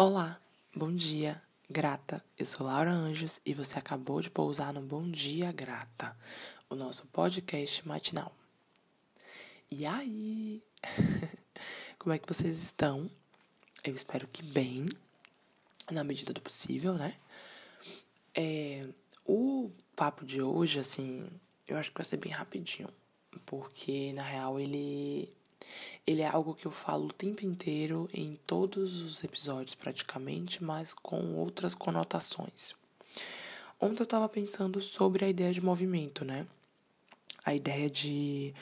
Olá, bom dia, grata. Eu sou Laura Anjos e você acabou de pousar no Bom Dia Grata, o nosso podcast matinal. E aí? Como é que vocês estão? Eu espero que bem, na medida do possível, né? É, o papo de hoje, assim, eu acho que vai ser bem rapidinho, porque na real ele ele é algo que eu falo o tempo inteiro em todos os episódios praticamente, mas com outras conotações. Ontem eu estava pensando sobre a ideia de movimento, né? A ideia de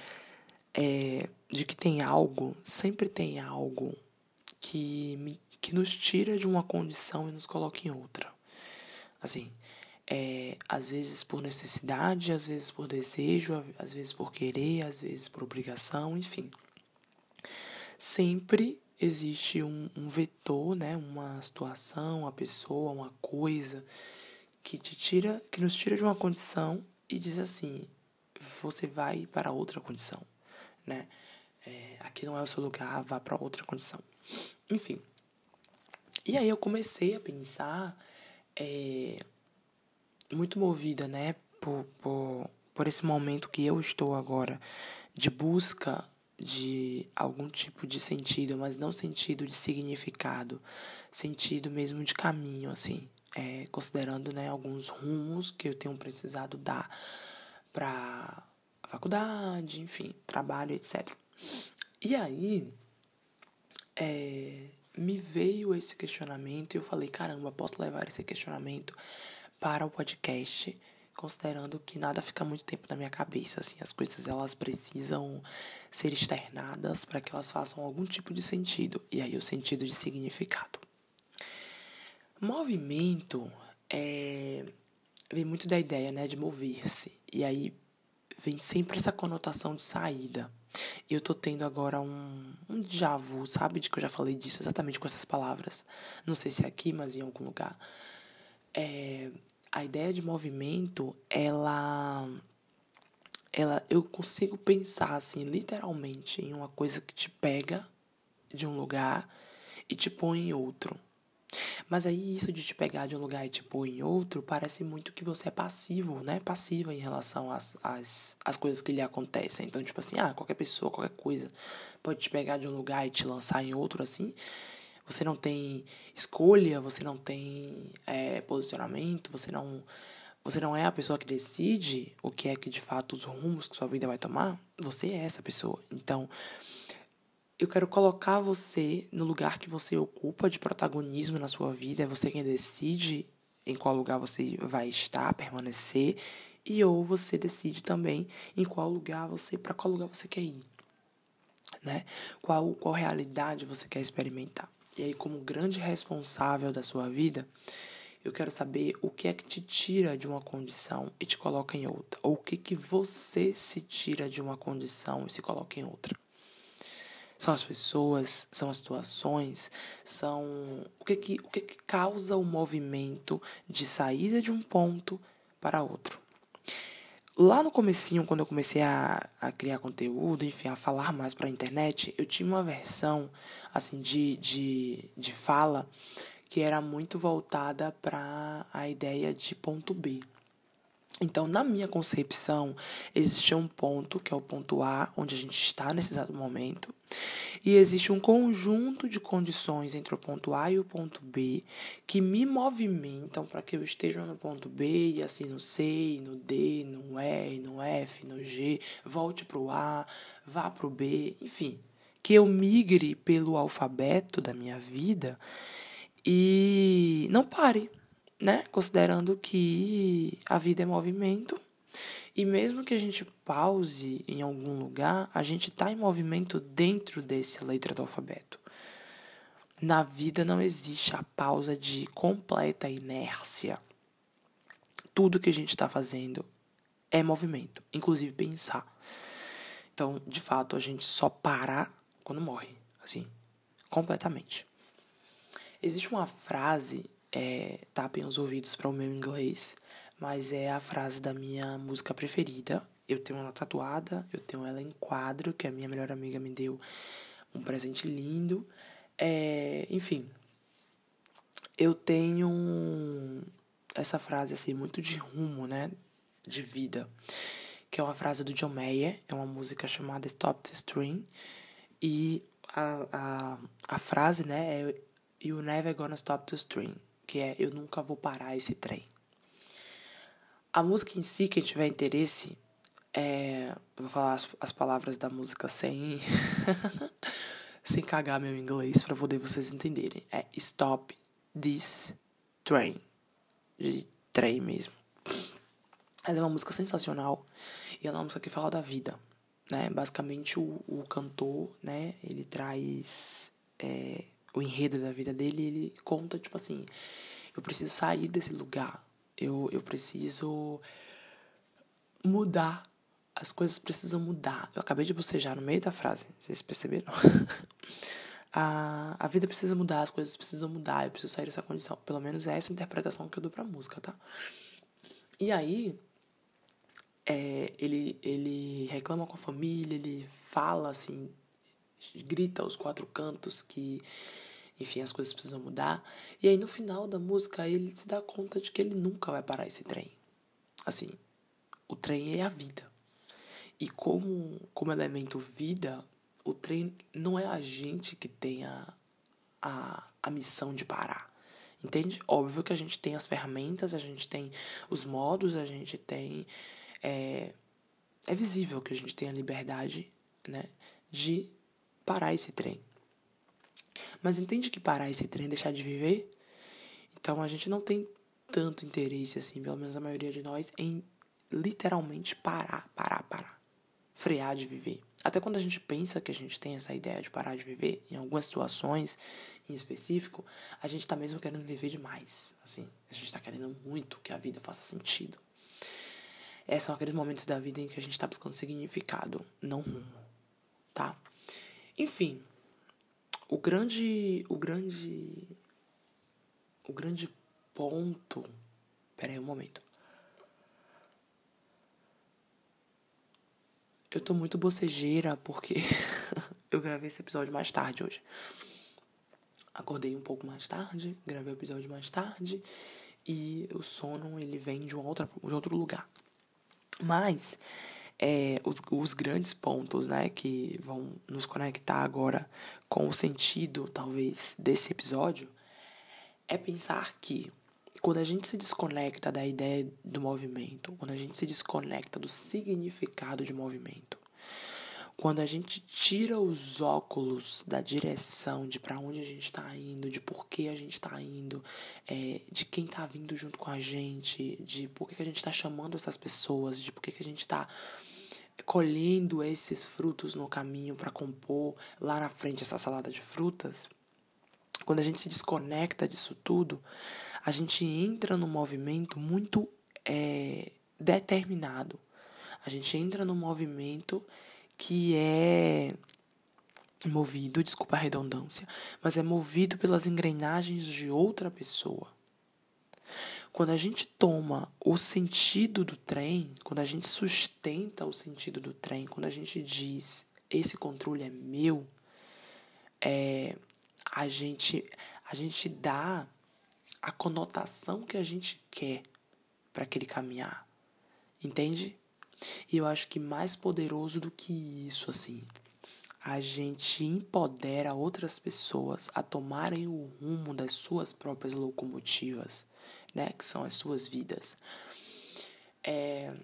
é, de que tem algo, sempre tem algo que me, que nos tira de uma condição e nos coloca em outra. Assim, é, às vezes por necessidade, às vezes por desejo, às vezes por querer, às vezes por obrigação, enfim sempre existe um, um vetor, né? Uma situação, uma pessoa, uma coisa que te tira, que nos tira de uma condição e diz assim, você vai para outra condição, né? É, aqui não é o seu lugar, vá para outra condição. Enfim. E aí eu comecei a pensar, é, muito movida, né, por, por, por esse momento que eu estou agora de busca de algum tipo de sentido, mas não sentido de significado, sentido mesmo de caminho, assim, é, considerando né, alguns rumos que eu tenho precisado dar para a faculdade, enfim, trabalho, etc. E aí, é, me veio esse questionamento e eu falei, caramba, posso levar esse questionamento para o podcast considerando que nada fica muito tempo na minha cabeça, assim, as coisas elas precisam ser externadas para que elas façam algum tipo de sentido, e aí o sentido de significado. Movimento é vem muito da ideia, né, de mover-se. E aí vem sempre essa conotação de saída. Eu tô tendo agora um, um déjà vu, sabe? De que eu já falei disso exatamente com essas palavras. Não sei se é aqui, mas em algum lugar. É, a ideia de movimento, ela ela eu consigo pensar assim, literalmente em uma coisa que te pega de um lugar e te põe em outro. Mas aí isso de te pegar de um lugar e te pôr em outro, parece muito que você é passivo, né? Passiva em relação às, às, às coisas que lhe acontecem. Então, tipo assim, ah, qualquer pessoa, qualquer coisa pode te pegar de um lugar e te lançar em outro, assim você não tem escolha, você não tem é, posicionamento, você não, você não é a pessoa que decide o que é que de fato os rumos que sua vida vai tomar, você é essa pessoa. Então, eu quero colocar você no lugar que você ocupa de protagonismo na sua vida, é você quem decide em qual lugar você vai estar, permanecer, e ou você decide também em qual lugar você, para qual lugar você quer ir, né? Qual qual realidade você quer experimentar. E aí, como grande responsável da sua vida, eu quero saber o que é que te tira de uma condição e te coloca em outra. Ou o que que você se tira de uma condição e se coloca em outra. São as pessoas, são as situações, são o que que, o que, que causa o movimento de saída de um ponto para outro. Lá no comecinho, quando eu comecei a, a criar conteúdo, enfim, a falar mais para a internet, eu tinha uma versão, assim, de, de, de fala que era muito voltada para a ideia de ponto B. Então, na minha concepção, existe um ponto, que é o ponto A, onde a gente está nesse exato momento, e existe um conjunto de condições entre o ponto A e o ponto B que me movimentam para que eu esteja no ponto B e assim no C, no D, no E, no F, no G, volte para o A, vá para o B, enfim, que eu migre pelo alfabeto da minha vida e não pare né? Considerando que a vida é movimento e mesmo que a gente pause em algum lugar, a gente está em movimento dentro desse letra do alfabeto. Na vida não existe a pausa de completa inércia. Tudo que a gente está fazendo é movimento, inclusive pensar. Então, de fato, a gente só para quando morre, assim, completamente. Existe uma frase é, tapem os ouvidos para o meu inglês, mas é a frase da minha música preferida. Eu tenho ela tatuada, eu tenho ela em quadro, que a minha melhor amiga me deu um presente lindo. É, enfim, eu tenho essa frase assim muito de rumo, né, de vida, que é uma frase do John Mayer, é uma música chamada Stop the Stream e a, a, a frase, né, é You never gonna stop the stream, que é Eu nunca vou parar esse trem. A música em si, quem tiver interesse, é, vou falar as, as palavras da música sem sem cagar meu inglês para poder vocês entenderem. É Stop This Train. De trem mesmo. Ela é uma música sensacional e ela é uma música que fala da vida, né? Basicamente o, o cantor, né, ele traz é, o enredo da vida dele e ele conta tipo assim, eu preciso sair desse lugar. Eu, eu preciso mudar as coisas precisam mudar. Eu acabei de bocejar no meio da frase, vocês perceberam? a, a vida precisa mudar, as coisas precisam mudar, eu preciso sair dessa condição. Pelo menos é essa interpretação que eu dou pra música, tá? E aí, é, ele, ele reclama com a família, ele fala assim, grita aos quatro cantos que, enfim, as coisas precisam mudar. E aí, no final da música, ele se dá conta de que ele nunca vai parar esse trem. Assim, o trem é a vida. E como, como elemento vida, o trem não é a gente que tem a, a, a missão de parar. Entende? Óbvio que a gente tem as ferramentas, a gente tem os modos, a gente tem. É, é visível que a gente tem a liberdade né, de parar esse trem. Mas entende que parar esse trem é deixar de viver? Então a gente não tem tanto interesse, assim, pelo menos a maioria de nós, em literalmente parar, parar, parar frear de viver. Até quando a gente pensa que a gente tem essa ideia de parar de viver, em algumas situações em específico, a gente está mesmo querendo viver demais. Assim, a gente está querendo muito que a vida faça sentido. Esses são aqueles momentos da vida em que a gente está buscando significado, não rumo, tá? Enfim, o grande, o grande, o grande ponto. Pera aí um momento. Eu tô muito bocejeira porque eu gravei esse episódio mais tarde hoje. Acordei um pouco mais tarde, gravei o episódio mais tarde e o sono ele vem de, outra, de outro lugar. Mas é, os, os grandes pontos né, que vão nos conectar agora com o sentido, talvez, desse episódio é pensar que quando a gente se desconecta da ideia do movimento, quando a gente se desconecta do significado de movimento, quando a gente tira os óculos da direção de para onde a gente está indo, de por que a gente está indo, é, de quem está vindo junto com a gente, de por que a gente está chamando essas pessoas, de por que a gente está colhendo esses frutos no caminho para compor lá na frente essa salada de frutas, quando a gente se desconecta disso tudo, a gente entra num movimento muito é, determinado. A gente entra num movimento que é movido, desculpa a redundância, mas é movido pelas engrenagens de outra pessoa. Quando a gente toma o sentido do trem, quando a gente sustenta o sentido do trem, quando a gente diz esse controle é meu, é, a gente a gente dá a conotação que a gente quer para aquele caminhar. Entende? E eu acho que mais poderoso do que isso, assim, a gente empodera outras pessoas a tomarem o rumo das suas próprias locomotivas, né? Que são as suas vidas. É,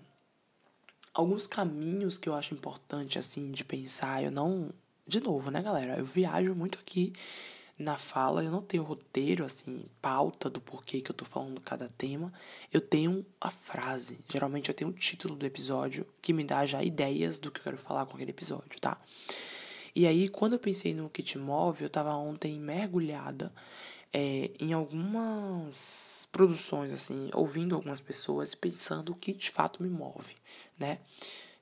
alguns caminhos que eu acho importante, assim, de pensar, eu não. De novo, né, galera? Eu viajo muito aqui na fala, eu não tenho roteiro, assim, pauta do porquê que eu tô falando cada tema. Eu tenho a frase. Geralmente eu tenho o título do episódio que me dá já ideias do que eu quero falar com aquele episódio, tá? E aí, quando eu pensei no que te move, eu tava ontem mergulhada é, em algumas produções, assim, ouvindo algumas pessoas e pensando o que de fato me move, né?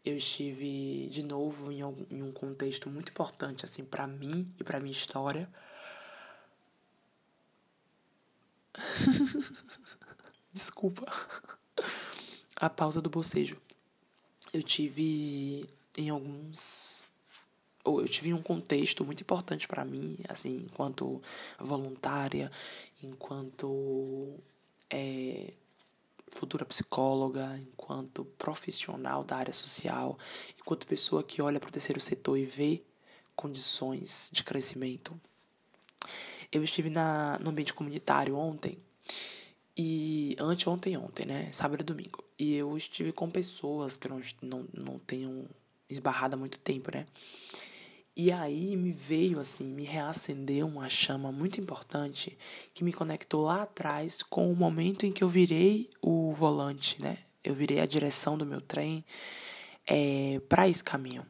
Eu estive de novo em um contexto muito importante, assim, para mim e para minha história Desculpa. A pausa do bocejo. Eu tive em alguns eu tive um contexto muito importante para mim, assim, enquanto voluntária, enquanto é, futura psicóloga, enquanto profissional da área social, enquanto pessoa que olha para o terceiro setor e vê condições de crescimento. Eu estive na, no ambiente comunitário ontem, e anteontem, ontem, né? Sábado e domingo. E eu estive com pessoas que não, não, não tenho esbarrado há muito tempo, né? E aí me veio assim, me reacendeu uma chama muito importante que me conectou lá atrás com o momento em que eu virei o volante, né? Eu virei a direção do meu trem é, para esse caminho.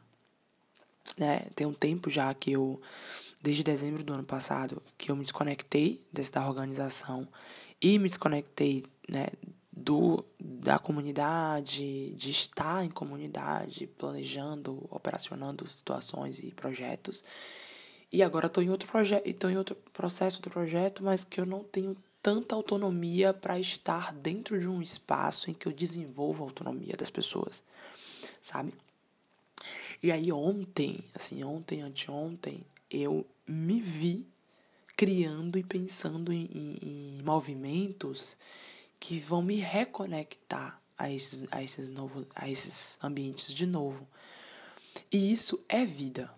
Né? Tem um tempo já que eu, desde dezembro do ano passado, que eu me desconectei dessa organização e me desconectei, né, do da comunidade, de estar em comunidade, planejando, operacionando situações e projetos. E agora estou em outro projeto, estou em outro processo do projeto, mas que eu não tenho tanta autonomia para estar dentro de um espaço em que eu desenvolvo a autonomia das pessoas, sabe? E aí ontem, assim, ontem, anteontem, eu me vi criando e pensando em, em, em movimentos que vão me reconectar a esses, a esses novos, a esses ambientes de novo. E isso é vida.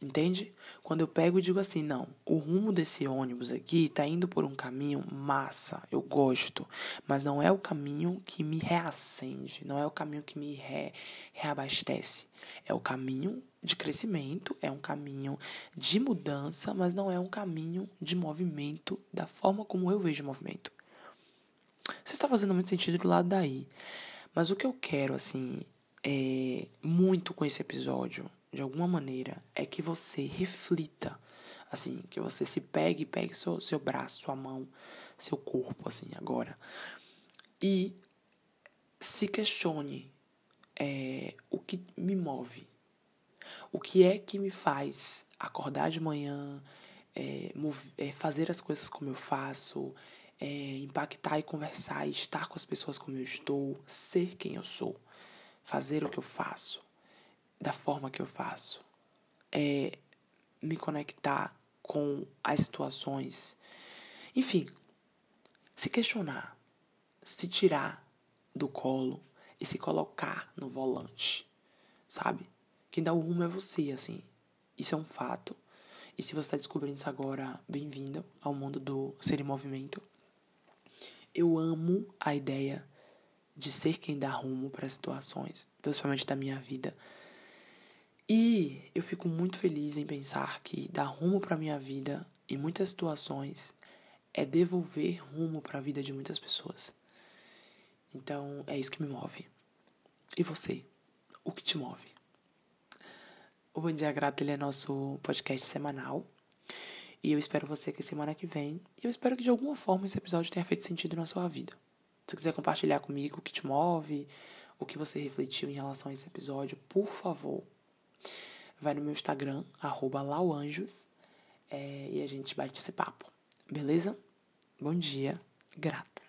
Entende? Quando eu pego e digo assim, não, o rumo desse ônibus aqui tá indo por um caminho massa, eu gosto, mas não é o caminho que me reacende, não é o caminho que me re, reabastece. É o caminho de crescimento, é um caminho de mudança, mas não é um caminho de movimento da forma como eu vejo o movimento. Você está fazendo muito sentido do lado daí. Mas o que eu quero, assim, é, muito com esse episódio, de alguma maneira, é que você reflita. Assim, que você se pegue, pegue seu, seu braço, sua mão, seu corpo, assim, agora. E se questione é, o que me move. O que é que me faz acordar de manhã, é, é, fazer as coisas como eu faço, é, impactar e conversar, e estar com as pessoas como eu estou, ser quem eu sou, fazer o que eu faço, da forma que eu faço, é, me conectar com as situações, enfim, se questionar, se tirar do colo e se colocar no volante, sabe? Quem dá o rumo é você, assim. Isso é um fato. E se você está descobrindo isso agora, bem-vindo ao mundo do ser em movimento. Eu amo a ideia de ser quem dá rumo para situações, principalmente da minha vida. E eu fico muito feliz em pensar que dar rumo para minha vida em muitas situações é devolver rumo para a vida de muitas pessoas. Então, é isso que me move. E você? O que te move? O Bom Dia Grato ele é nosso podcast semanal. E eu espero você aqui semana que vem. E eu espero que de alguma forma esse episódio tenha feito sentido na sua vida. Se quiser compartilhar comigo o que te move, o que você refletiu em relação a esse episódio, por favor, vai no meu Instagram, lauanjos, é, e a gente bate esse papo. Beleza? Bom dia, grato.